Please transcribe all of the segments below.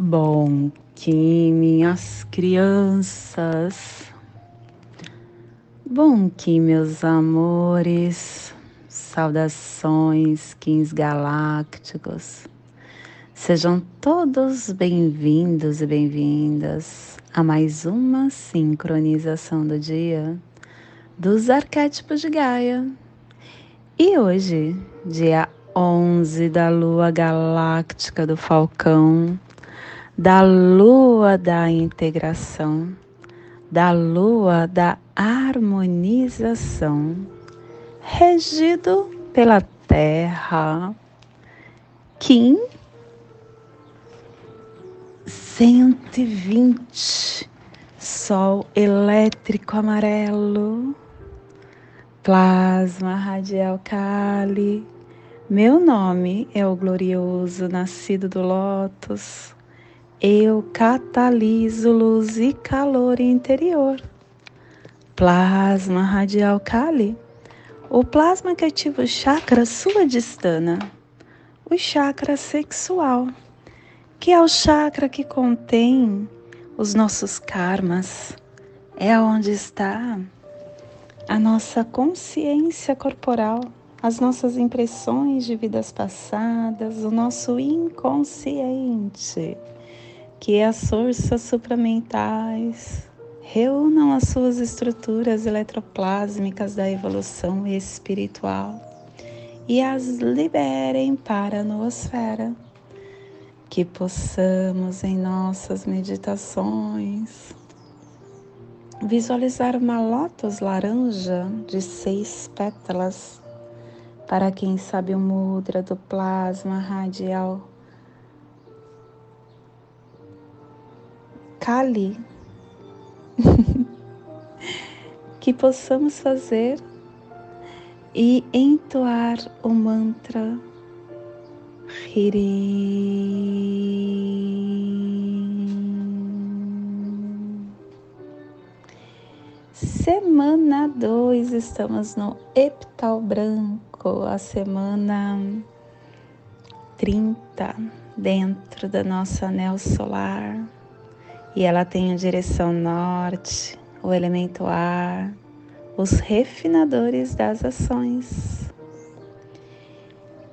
Bom que minhas crianças, bom que meus amores, saudações, quins galácticos, sejam todos bem-vindos e bem-vindas a mais uma sincronização do dia dos arquétipos de Gaia. E hoje, dia 11 da lua galáctica do Falcão, da lua da integração, da lua da harmonização, regido pela Terra, Kim 120, Sol elétrico amarelo, plasma radial Kali. Meu nome é o glorioso nascido do Lótus eu cataliso luz e calor interior. Plasma radial Kali. O plasma que ativa o chakra suadistana, o chakra sexual, que é o chakra que contém os nossos karmas. É onde está a nossa consciência corporal, as nossas impressões de vidas passadas, o nosso inconsciente que as forças supramentais reúnam as suas estruturas eletroplásmicas da evolução espiritual e as liberem para a noosfera. Que possamos em nossas meditações visualizar uma lótus laranja de seis pétalas. Para quem sabe o mudra do plasma radial Kali, que possamos fazer e entoar o mantra Hiri. Semana 2, estamos no epital branco, a semana 30 dentro da nossa anel solar e ela tem a direção norte, o elemento ar, os refinadores das ações.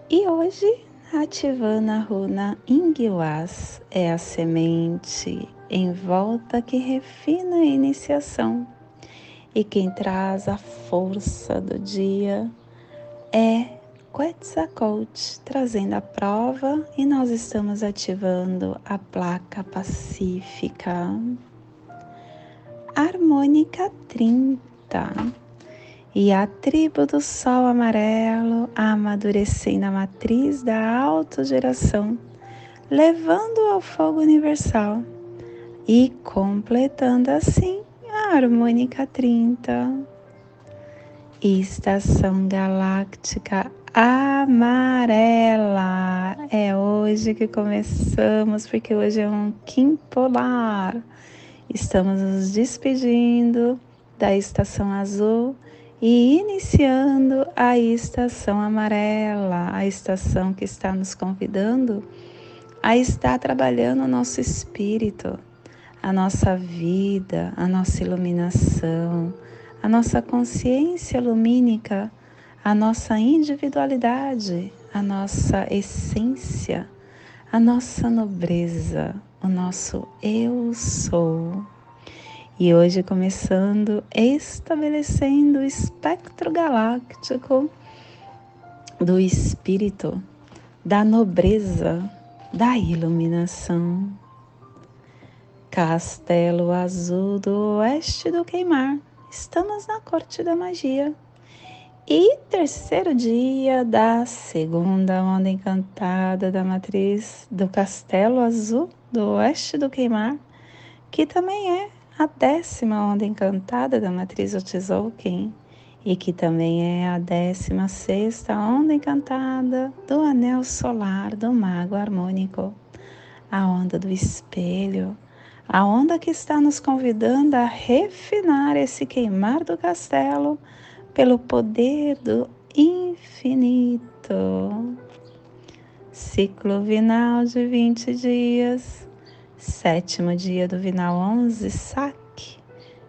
E hoje, ativando a runa Ingwas, é a semente em volta que refina a iniciação. E quem traz a força do dia é Quetzalcoatl trazendo a prova e nós estamos ativando a placa pacífica. Harmônica 30 e a tribo do sol amarelo amadurecendo a matriz da autogeração, levando ao fogo universal e completando assim a harmônica 30. Estação galáctica amarela. É hoje que começamos, porque hoje é um Kim polar. Estamos nos despedindo da estação azul e iniciando a estação amarela, a estação que está nos convidando a estar trabalhando o nosso espírito, a nossa vida, a nossa iluminação, a nossa consciência lumínica a nossa individualidade, a nossa essência, a nossa nobreza, o nosso eu sou. E hoje começando estabelecendo o espectro galáctico do espírito, da nobreza, da iluminação. Castelo Azul do Oeste do Queimar. Estamos na corte da magia. E terceiro dia da segunda onda encantada da matriz do Castelo Azul do Oeste do Queimar, que também é a décima onda encantada da matriz Otzolk'in e que também é a décima sexta onda encantada do anel solar do Mago Harmônico, a onda do espelho, a onda que está nos convidando a refinar esse queimar do castelo pelo poder do infinito. Ciclo vinal de 20 dias, sétimo dia do Vinal 11, saque,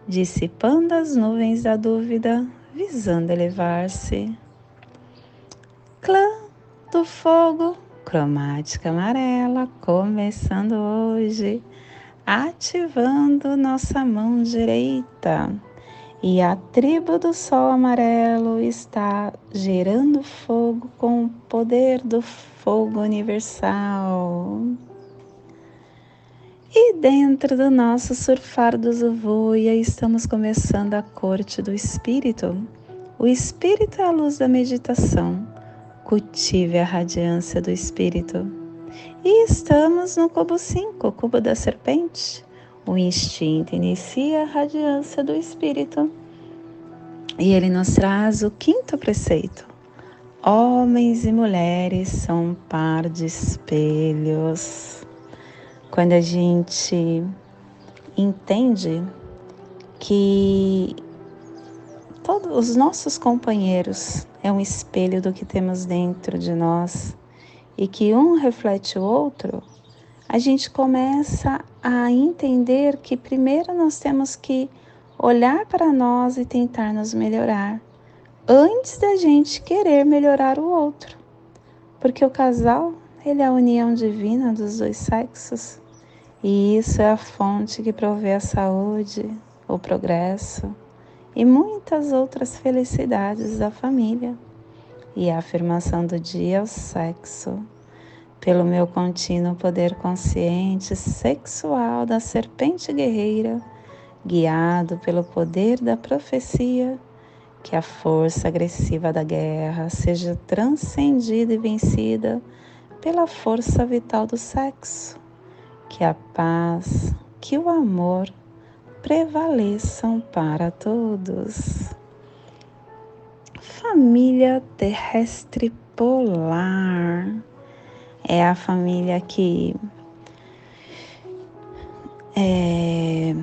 dissipando as nuvens da dúvida, visando elevar-se. Clã do fogo, cromática amarela, começando hoje, ativando nossa mão direita. E a tribo do sol amarelo está gerando fogo com o poder do fogo universal. E dentro do nosso surfar do Zuvuia, estamos começando a corte do Espírito. O Espírito é a luz da meditação. Cultive a radiância do Espírito. E estamos no cubo 5, cubo da serpente. O instinto inicia a radiância do Espírito. E ele nos traz o quinto preceito. Homens e mulheres são um par de espelhos quando a gente entende que todos os nossos companheiros é um espelho do que temos dentro de nós e que um reflete o outro, a gente começa a entender que primeiro nós temos que olhar para nós e tentar nos melhorar antes da gente querer melhorar o outro. Porque o casal ele é a união divina dos dois sexos e isso é a fonte que provê a saúde, o progresso e muitas outras felicidades da família. E a afirmação do dia é o sexo, pelo meu contínuo poder consciente sexual da serpente guerreira, guiado pelo poder da profecia, que a força agressiva da guerra seja transcendida e vencida pela força vital do sexo, que a paz, que o amor prevaleçam para todos. Família terrestre polar é a família que é,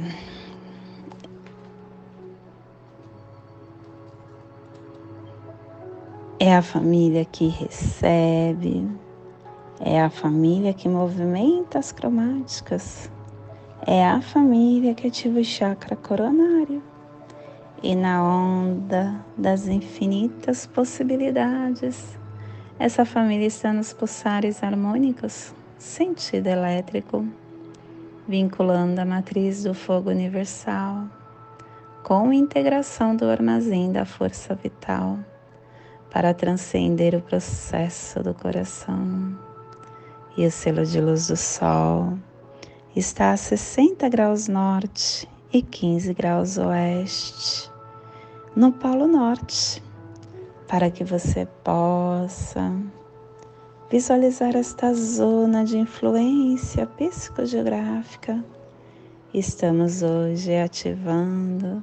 é a família que recebe, é a família que movimenta as cromáticas. É a família que ativa o chakra coronário. E na onda das infinitas possibilidades, essa família está nos pulsares harmônicos, sentido elétrico, vinculando a matriz do fogo universal com integração do armazém da força vital para transcender o processo do coração. E o selo de luz do Sol está a 60 graus norte e 15 graus oeste, no Polo Norte, para que você possa visualizar esta zona de influência psicogeográfica. Estamos hoje ativando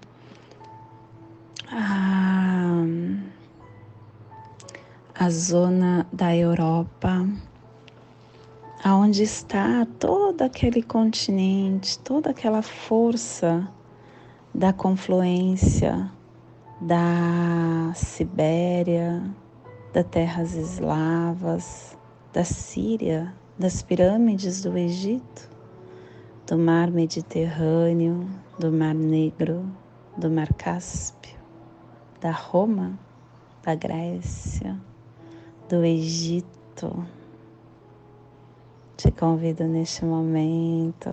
a, a zona da Europa aonde está todo aquele continente, toda aquela força da confluência da Sibéria, das terras eslavas, da Síria, das pirâmides do Egito, do mar Mediterrâneo, do mar Negro, do mar Cáspio, da Roma, da Grécia, do Egito. Te convido neste momento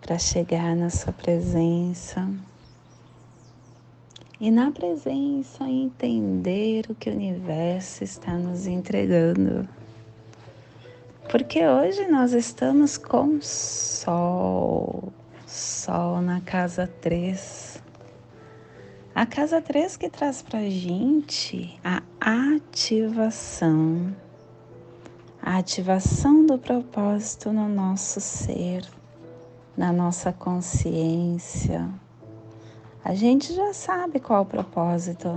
para chegar na sua presença e na presença entender o que o universo está nos entregando. Porque hoje nós estamos com Sol, Sol na casa 3. A casa 3 que traz para gente a ativação a ativação do propósito no nosso ser, na nossa consciência. A gente já sabe qual o propósito.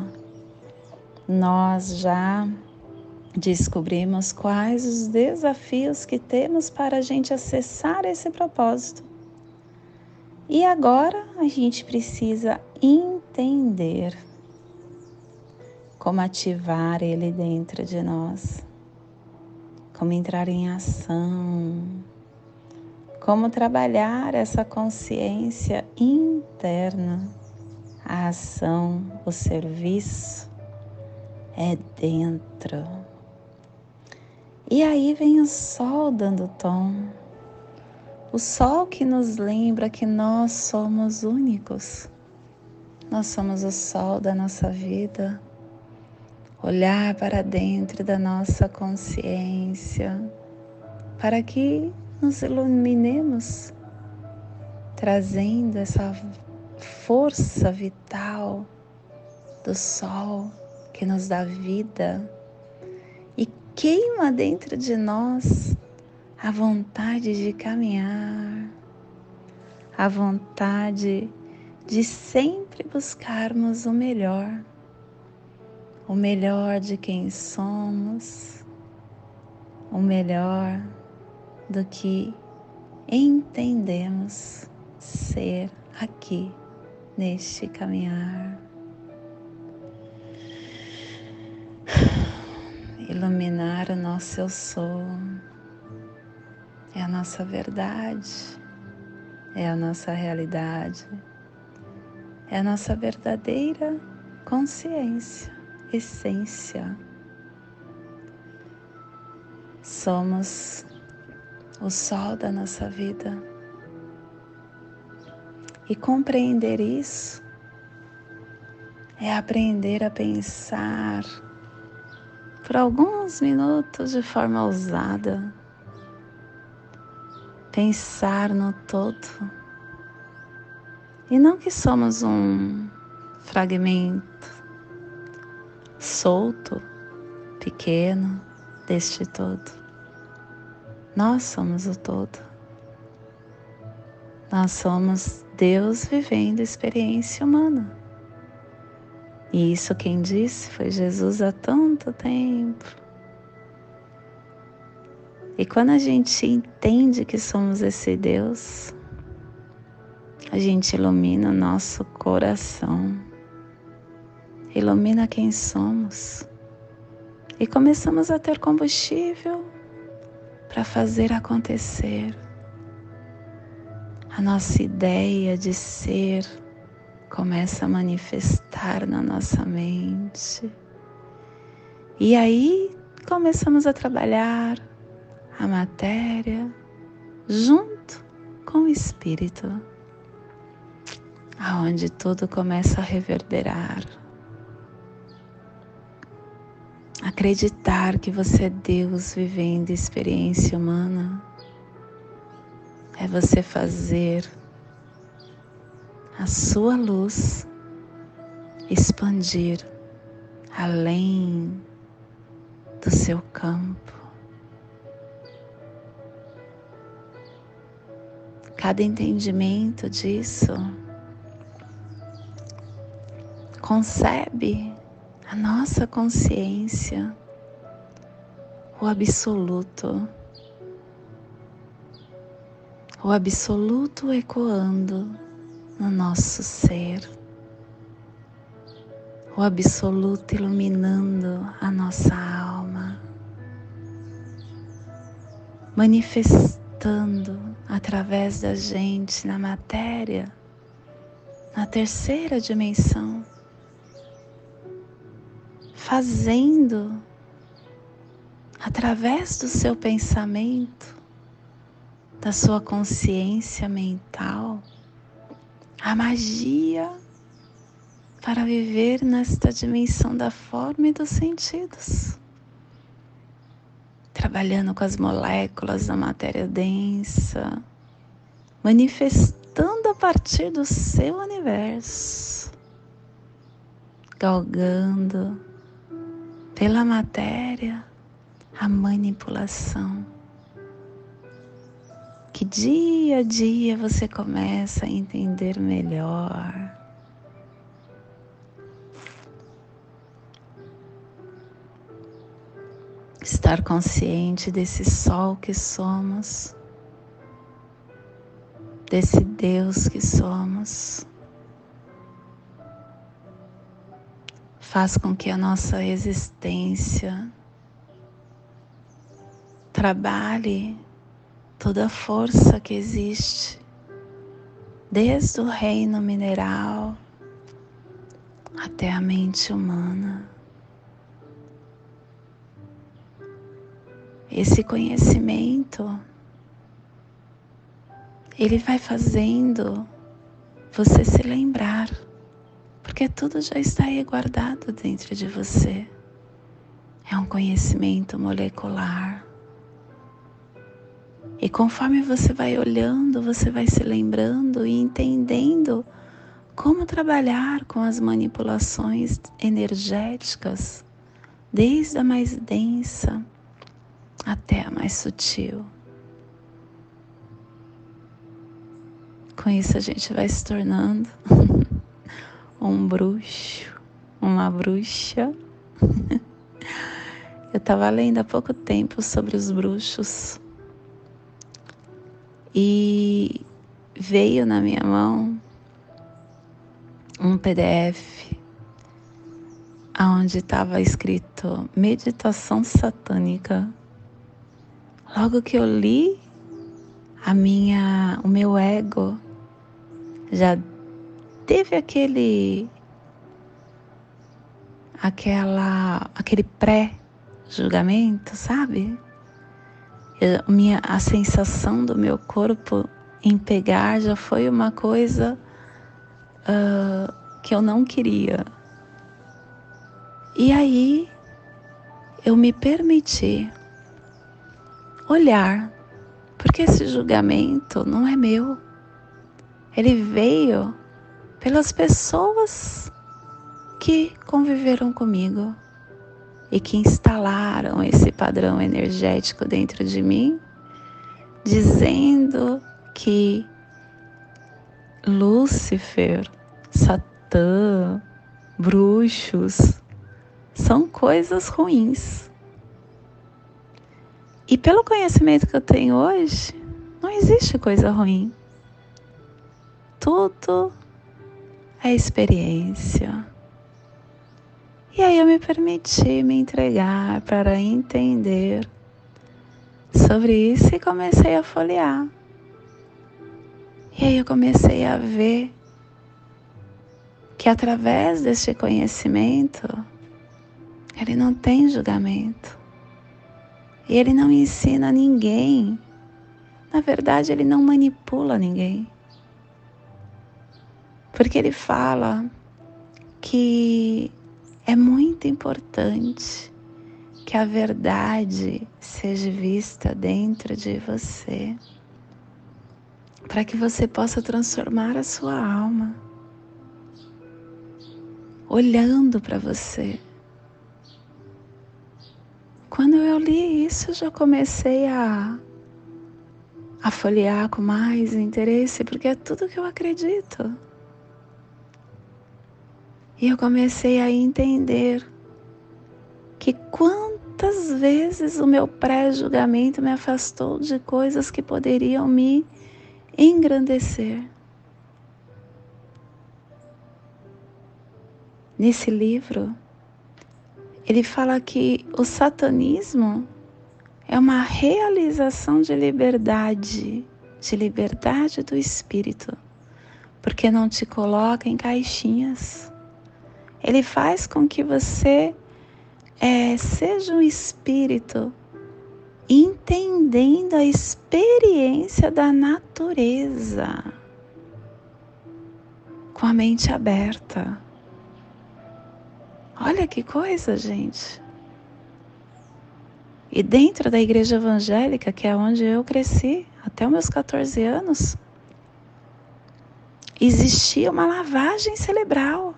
Nós já descobrimos quais os desafios que temos para a gente acessar esse propósito. E agora a gente precisa entender como ativar ele dentro de nós como entrar em ação, como trabalhar essa consciência interna. A ação, o serviço é dentro. E aí vem o sol dando tom. O sol que nos lembra que nós somos únicos. Nós somos o sol da nossa vida. Olhar para dentro da nossa consciência para que nos iluminemos, trazendo essa força vital do sol que nos dá vida e queima dentro de nós a vontade de caminhar, a vontade de sempre buscarmos o melhor, o melhor de quem somos, o melhor do que entendemos ser aqui neste caminhar. Iluminar o nosso eu sou é a nossa verdade, é a nossa realidade, é a nossa verdadeira consciência, essência. Somos o sol da nossa vida. E compreender isso é aprender a pensar por alguns minutos de forma ousada, pensar no todo. E não que somos um fragmento solto, pequeno deste todo. Nós somos o todo. Nós somos Deus vivendo experiência humana. E isso quem disse foi Jesus há tanto tempo. E quando a gente entende que somos esse Deus, a gente ilumina o nosso coração, ilumina quem somos e começamos a ter combustível para fazer acontecer. A nossa ideia de ser começa a manifestar na nossa mente. E aí começamos a trabalhar a matéria junto com o espírito, aonde tudo começa a reverberar. Acreditar que você é Deus vivendo experiência humana é você fazer a sua luz expandir além do seu campo. Cada entendimento disso concebe a nossa consciência, o absoluto, o absoluto ecoando no nosso ser, o absoluto iluminando a nossa alma, manifestando através da gente na matéria, na terceira dimensão fazendo através do seu pensamento, da sua consciência mental, a magia para viver nesta dimensão da forma e dos sentidos. Trabalhando com as moléculas da matéria densa, manifestando a partir do seu universo, galgando pela matéria a manipulação. Que dia a dia você começa a entender melhor. Estar consciente desse sol que somos, desse Deus que somos. faz com que a nossa existência trabalhe toda a força que existe, desde o reino mineral até a mente humana. Esse conhecimento, ele vai fazendo você se lembrar, porque tudo já está aí guardado dentro de você. É um conhecimento molecular. E conforme você vai olhando, você vai se lembrando e entendendo como trabalhar com as manipulações energéticas, desde a mais densa até a mais sutil. Com isso a gente vai se tornando um bruxo, uma bruxa. Eu estava lendo há pouco tempo sobre os bruxos e veio na minha mão um PDF onde estava escrito meditação satânica. Logo que eu li, a minha, o meu ego já teve aquele aquela aquele pré julgamento, sabe? Eu, minha, a sensação do meu corpo em pegar já foi uma coisa uh, que eu não queria. E aí eu me permiti olhar, porque esse julgamento não é meu. Ele veio pelas pessoas que conviveram comigo e que instalaram esse padrão energético dentro de mim, dizendo que Lúcifer, Satã, bruxos são coisas ruins. E pelo conhecimento que eu tenho hoje, não existe coisa ruim. Tudo é experiência. E aí eu me permiti me entregar para entender sobre isso e comecei a folhear. E aí eu comecei a ver que através deste conhecimento, ele não tem julgamento. E ele não ensina ninguém. Na verdade, ele não manipula ninguém. Porque ele fala que é muito importante que a verdade seja vista dentro de você, para que você possa transformar a sua alma, olhando para você. Quando eu li isso, eu já comecei a, a folhear com mais interesse, porque é tudo que eu acredito. E eu comecei a entender que quantas vezes o meu pré-julgamento me afastou de coisas que poderiam me engrandecer. Nesse livro, ele fala que o satanismo é uma realização de liberdade, de liberdade do espírito, porque não te coloca em caixinhas ele faz com que você é, seja um espírito entendendo a experiência da natureza com a mente aberta. Olha que coisa, gente. E dentro da igreja evangélica, que é onde eu cresci até meus 14 anos, existia uma lavagem cerebral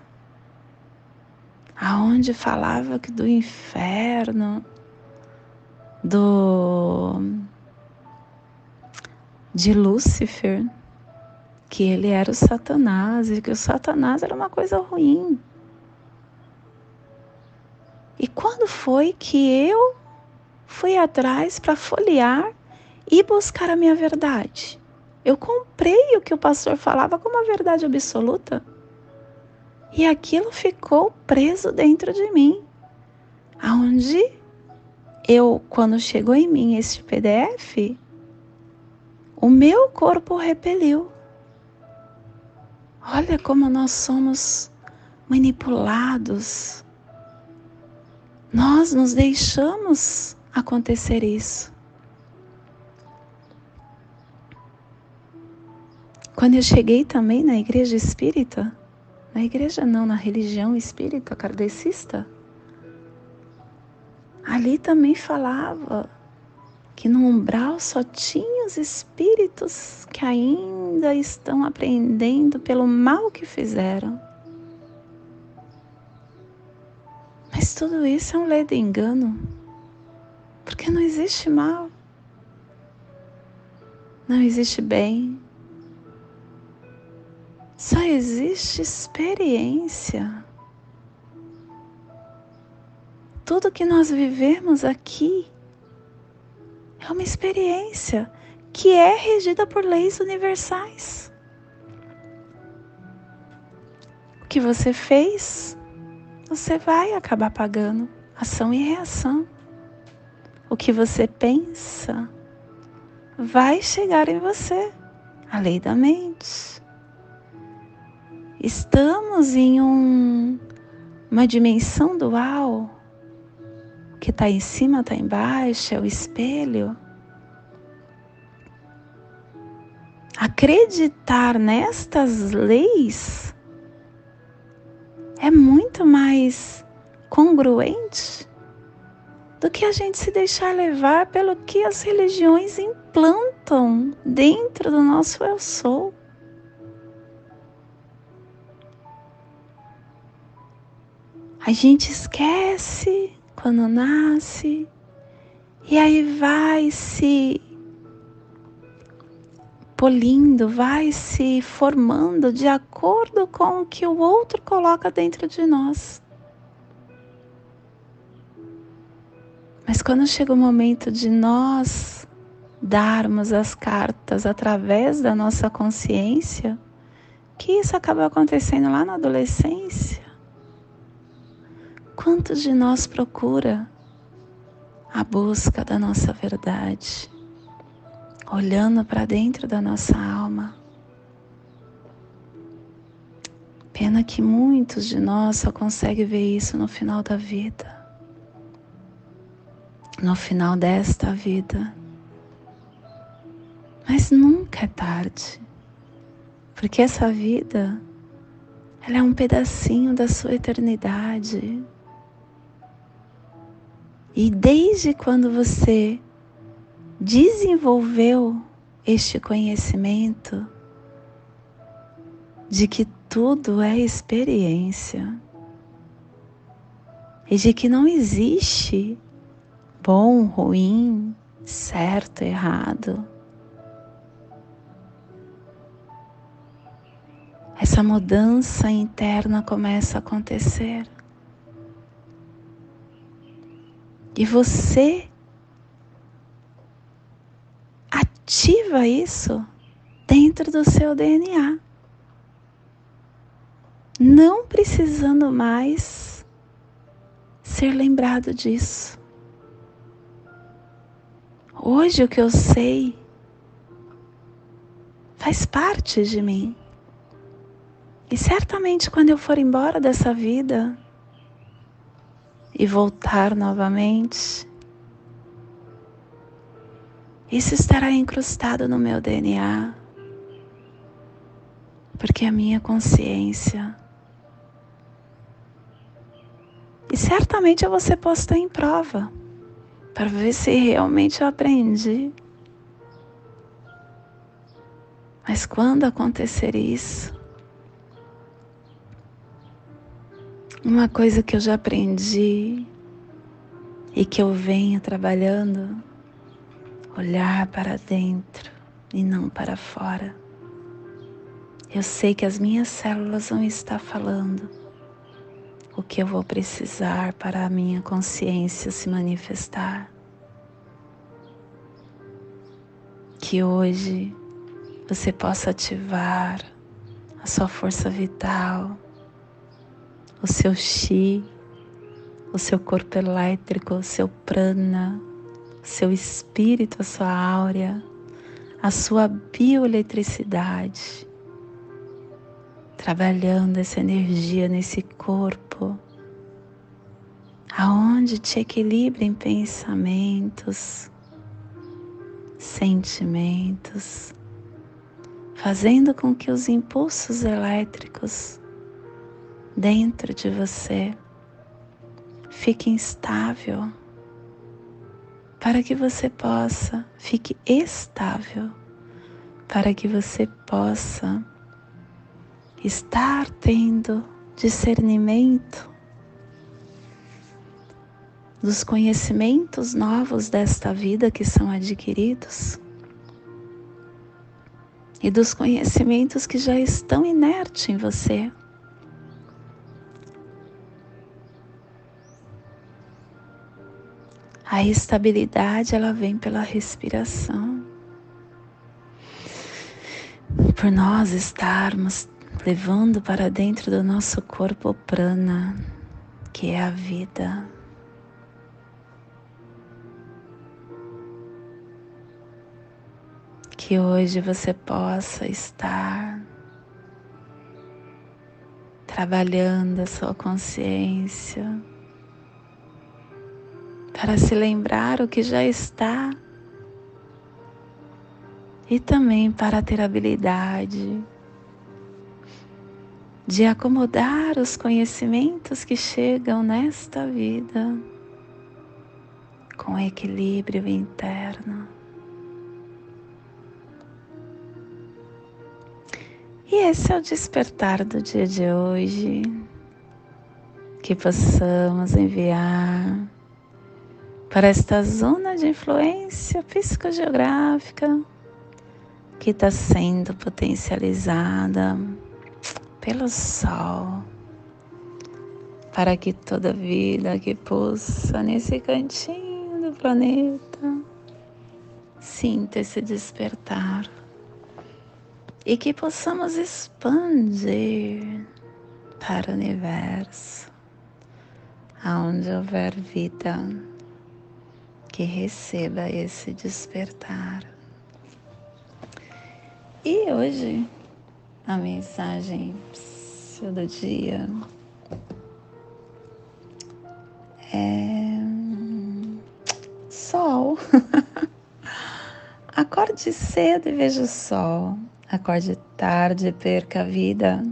aonde falava que do inferno, do de Lúcifer, que ele era o Satanás e que o Satanás era uma coisa ruim. E quando foi que eu fui atrás para folhear e buscar a minha verdade? Eu comprei o que o pastor falava como a verdade absoluta. E aquilo ficou preso dentro de mim. Aonde eu, quando chegou em mim este PDF, o meu corpo repeliu. Olha como nós somos manipulados. Nós nos deixamos acontecer isso. Quando eu cheguei também na igreja espírita, na igreja não, na religião espírita kardecista, ali também falava que no umbral só tinha os espíritos que ainda estão aprendendo pelo mal que fizeram. Mas tudo isso é um ledo engano, porque não existe mal, não existe bem, só existe experiência. Tudo que nós vivemos aqui é uma experiência que é regida por leis universais. O que você fez, você vai acabar pagando ação e reação. O que você pensa vai chegar em você, a lei da mente. Estamos em um, uma dimensão dual que está em cima, está embaixo, é o espelho. Acreditar nestas leis é muito mais congruente do que a gente se deixar levar pelo que as religiões implantam dentro do nosso eu sou. A gente esquece quando nasce, e aí vai se polindo, vai se formando de acordo com o que o outro coloca dentro de nós. Mas quando chega o momento de nós darmos as cartas através da nossa consciência, que isso acaba acontecendo lá na adolescência, Quantos de nós procura a busca da nossa verdade, olhando para dentro da nossa alma? Pena que muitos de nós só conseguem ver isso no final da vida. No final desta vida. Mas nunca é tarde. Porque essa vida ela é um pedacinho da sua eternidade. E desde quando você desenvolveu este conhecimento de que tudo é experiência e de que não existe bom, ruim, certo, errado. Essa mudança interna começa a acontecer. E você ativa isso dentro do seu DNA. Não precisando mais ser lembrado disso. Hoje o que eu sei faz parte de mim. E certamente quando eu for embora dessa vida, e voltar novamente. Isso estará incrustado no meu DNA, porque a minha consciência. E certamente eu vou ser posta em prova para ver se realmente eu aprendi. Mas quando acontecer isso, Uma coisa que eu já aprendi e que eu venho trabalhando, olhar para dentro e não para fora. Eu sei que as minhas células vão estar falando o que eu vou precisar para a minha consciência se manifestar. Que hoje você possa ativar a sua força vital o seu chi, o seu corpo elétrico, o seu prana, o seu espírito, a sua áurea, a sua bioeletricidade, trabalhando essa energia nesse corpo, aonde te equilibra em pensamentos, sentimentos, fazendo com que os impulsos elétricos dentro de você fiquem estável para que você possa, fique estável, para que você possa estar tendo discernimento dos conhecimentos novos desta vida que são adquiridos e dos conhecimentos que já estão inertes em você. A estabilidade ela vem pela respiração. Por nós estarmos levando para dentro do nosso corpo prana, que é a vida. Que hoje você possa estar trabalhando a sua consciência para se lembrar o que já está e também para ter habilidade de acomodar os conhecimentos que chegam nesta vida com equilíbrio interno. E esse é o despertar do dia de hoje. Que possamos enviar para esta zona de influência psicogeográfica que está sendo potencializada pelo Sol, para que toda vida que pulsa nesse cantinho do planeta sinta esse despertar e que possamos expandir para o universo, aonde houver vida que receba esse despertar. E hoje a mensagem do dia é sol. Acorde cedo e veja o sol. Acorde tarde e perca a vida.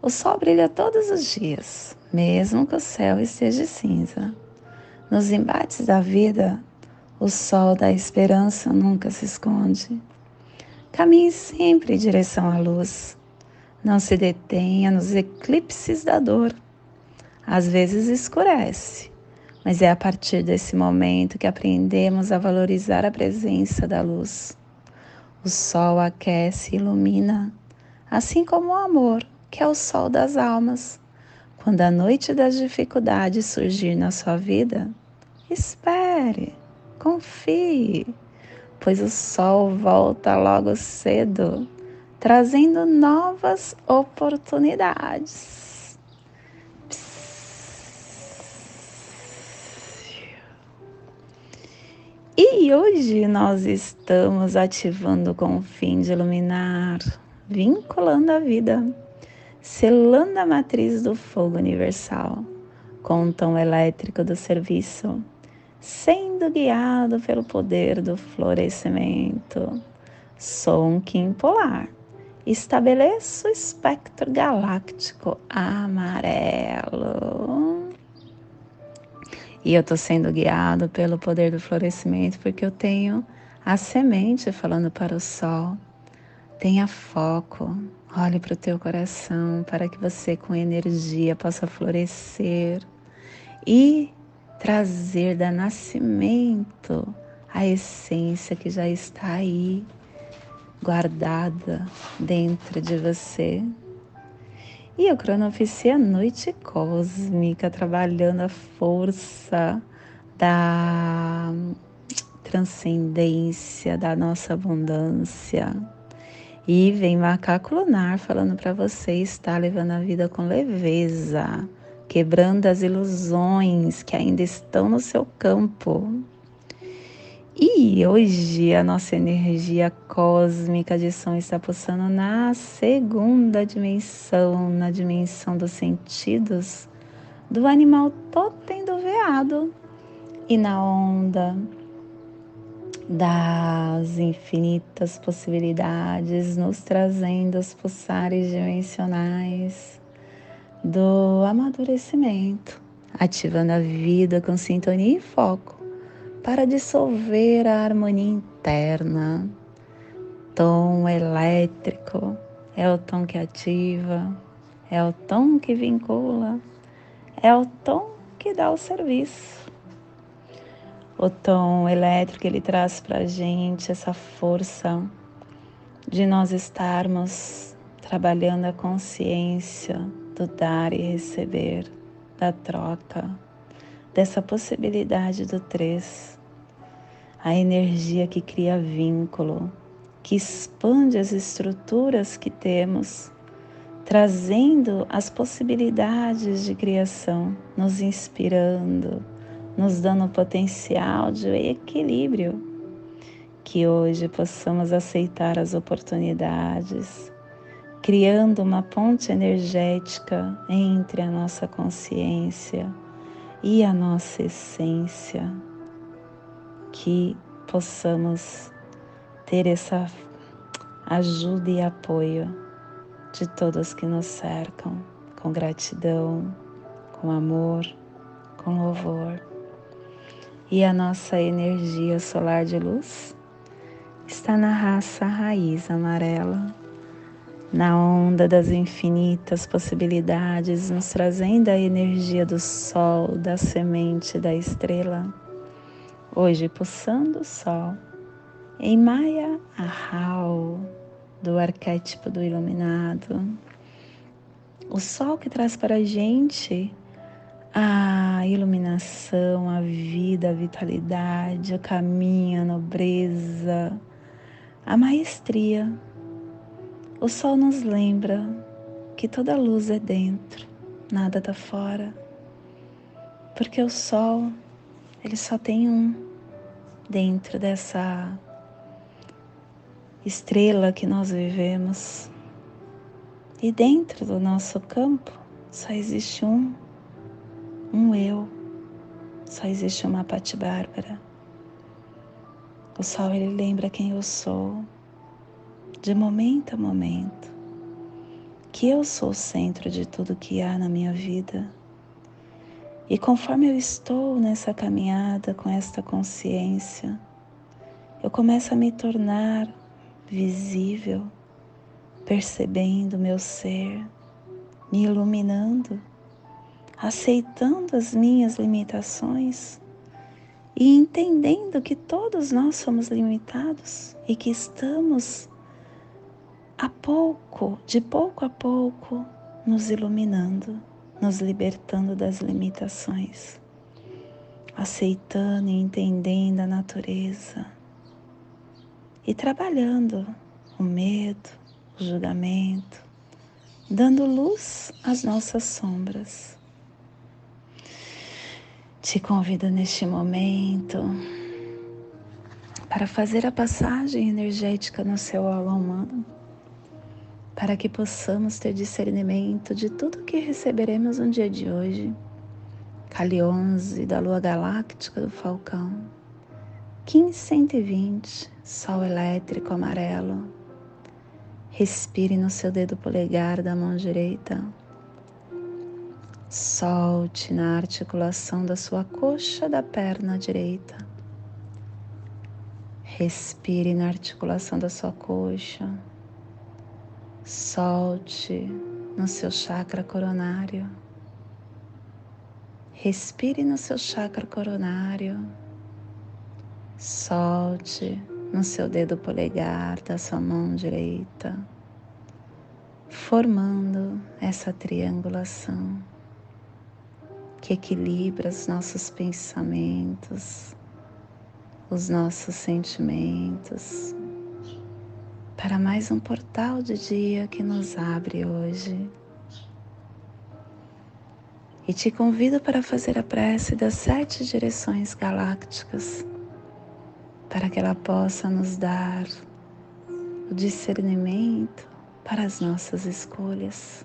O sol brilha todos os dias, mesmo que o céu esteja cinza. Nos embates da vida, o sol da esperança nunca se esconde. Caminhe sempre em direção à luz. Não se detenha nos eclipses da dor. Às vezes escurece, mas é a partir desse momento que aprendemos a valorizar a presença da luz. O sol aquece e ilumina, assim como o amor, que é o sol das almas quando a noite das dificuldades surgir na sua vida, espere, confie, pois o sol volta logo cedo, trazendo novas oportunidades. E hoje nós estamos ativando com o fim de iluminar, vinculando a vida selando a matriz do fogo universal com o tom elétrico do serviço, sendo guiado pelo poder do florescimento. Sou um Kim polar. Estabeleço o espectro galáctico amarelo. E eu estou sendo guiado pelo poder do florescimento porque eu tenho a semente falando para o sol. Tenha foco, Olhe para o teu coração para que você, com energia, possa florescer e trazer da nascimento a essência que já está aí, guardada dentro de você. E o cronoficia noite cósmica, trabalhando a força da transcendência, da nossa abundância e vem macaco lunar falando para você estar levando a vida com leveza, quebrando as ilusões que ainda estão no seu campo. E hoje a nossa energia cósmica de som está pulsando na segunda dimensão, na dimensão dos sentidos do animal totem do veado e na onda das infinitas possibilidades, nos trazendo os pulsares dimensionais do amadurecimento, ativando a vida com sintonia e foco para dissolver a harmonia interna. Tom elétrico é o tom que ativa, é o tom que vincula, é o tom que dá o serviço. O tom elétrico ele traz para a gente essa força de nós estarmos trabalhando a consciência do dar e receber, da troca, dessa possibilidade do três. A energia que cria vínculo, que expande as estruturas que temos, trazendo as possibilidades de criação, nos inspirando, nos dando potencial de equilíbrio. Que hoje possamos aceitar as oportunidades, criando uma ponte energética entre a nossa consciência e a nossa essência que possamos ter essa ajuda e apoio de todos que nos cercam, com gratidão, com amor, com louvor. E a nossa energia solar de luz está na raça raiz amarela, na onda das infinitas possibilidades, nos trazendo a energia do sol, da semente, da estrela Hoje pulsando o sol em Maya Ahau, do arquétipo do iluminado. O sol que traz para a gente a iluminação, a vida, a vitalidade, o caminho, a nobreza, a maestria. O sol nos lembra que toda luz é dentro, nada está fora. Porque o sol, ele só tem um dentro dessa estrela que nós vivemos. E dentro do nosso campo só existe um, um eu, só existe uma Pati Bárbara. O sol ele lembra quem eu sou, de momento a momento, que eu sou o centro de tudo que há na minha vida. E conforme eu estou nessa caminhada com esta consciência, eu começo a me tornar visível, percebendo meu ser, me iluminando, aceitando as minhas limitações e entendendo que todos nós somos limitados e que estamos a pouco, de pouco a pouco, nos iluminando nos libertando das limitações, aceitando e entendendo a natureza e trabalhando o medo, o julgamento, dando luz às nossas sombras. Te convido neste momento para fazer a passagem energética no seu aula humano para que possamos ter discernimento de tudo que receberemos no dia de hoje. Cali 11 da Lua Galáctica do Falcão, 1520, Sol elétrico amarelo. Respire no seu dedo polegar da mão direita. Solte na articulação da sua coxa da perna direita. Respire na articulação da sua coxa Solte no seu chakra coronário. Respire no seu chakra coronário. Solte no seu dedo polegar da sua mão direita, formando essa triangulação que equilibra os nossos pensamentos, os nossos sentimentos, para mais um portal de dia que nos abre hoje. E te convido para fazer a prece das sete direções galácticas, para que ela possa nos dar o discernimento para as nossas escolhas.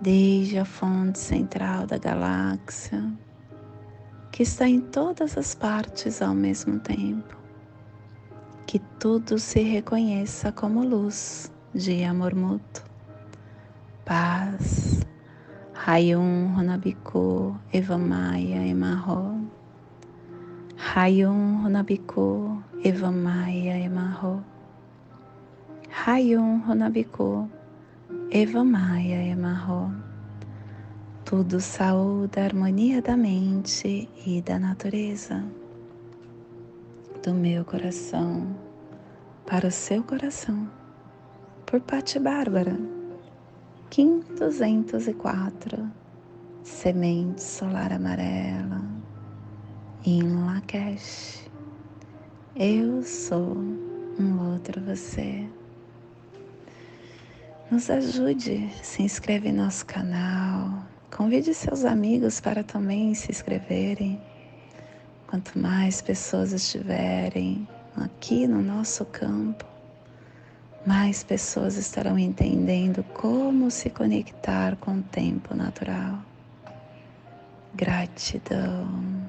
desde a fonte central da galáxia, que está em todas as partes ao mesmo tempo, que tudo se reconheça como luz de amor mútuo, paz, Hayum Honabiku Evamaya Emarro. Hayum Honabiku Evamaya Emarro. Hayum Honabiku Evamaya Emarro. Tudo saúde, harmonia da mente e da natureza. Do meu coração para o seu coração. Por Pati Bárbara. Kim 204, Semente Solar Amarela, em Lakesh. Eu sou um outro você. Nos ajude, se inscreve em nosso canal, convide seus amigos para também se inscreverem. Quanto mais pessoas estiverem aqui no nosso campo, mais pessoas estarão entendendo como se conectar com o tempo natural. Gratidão.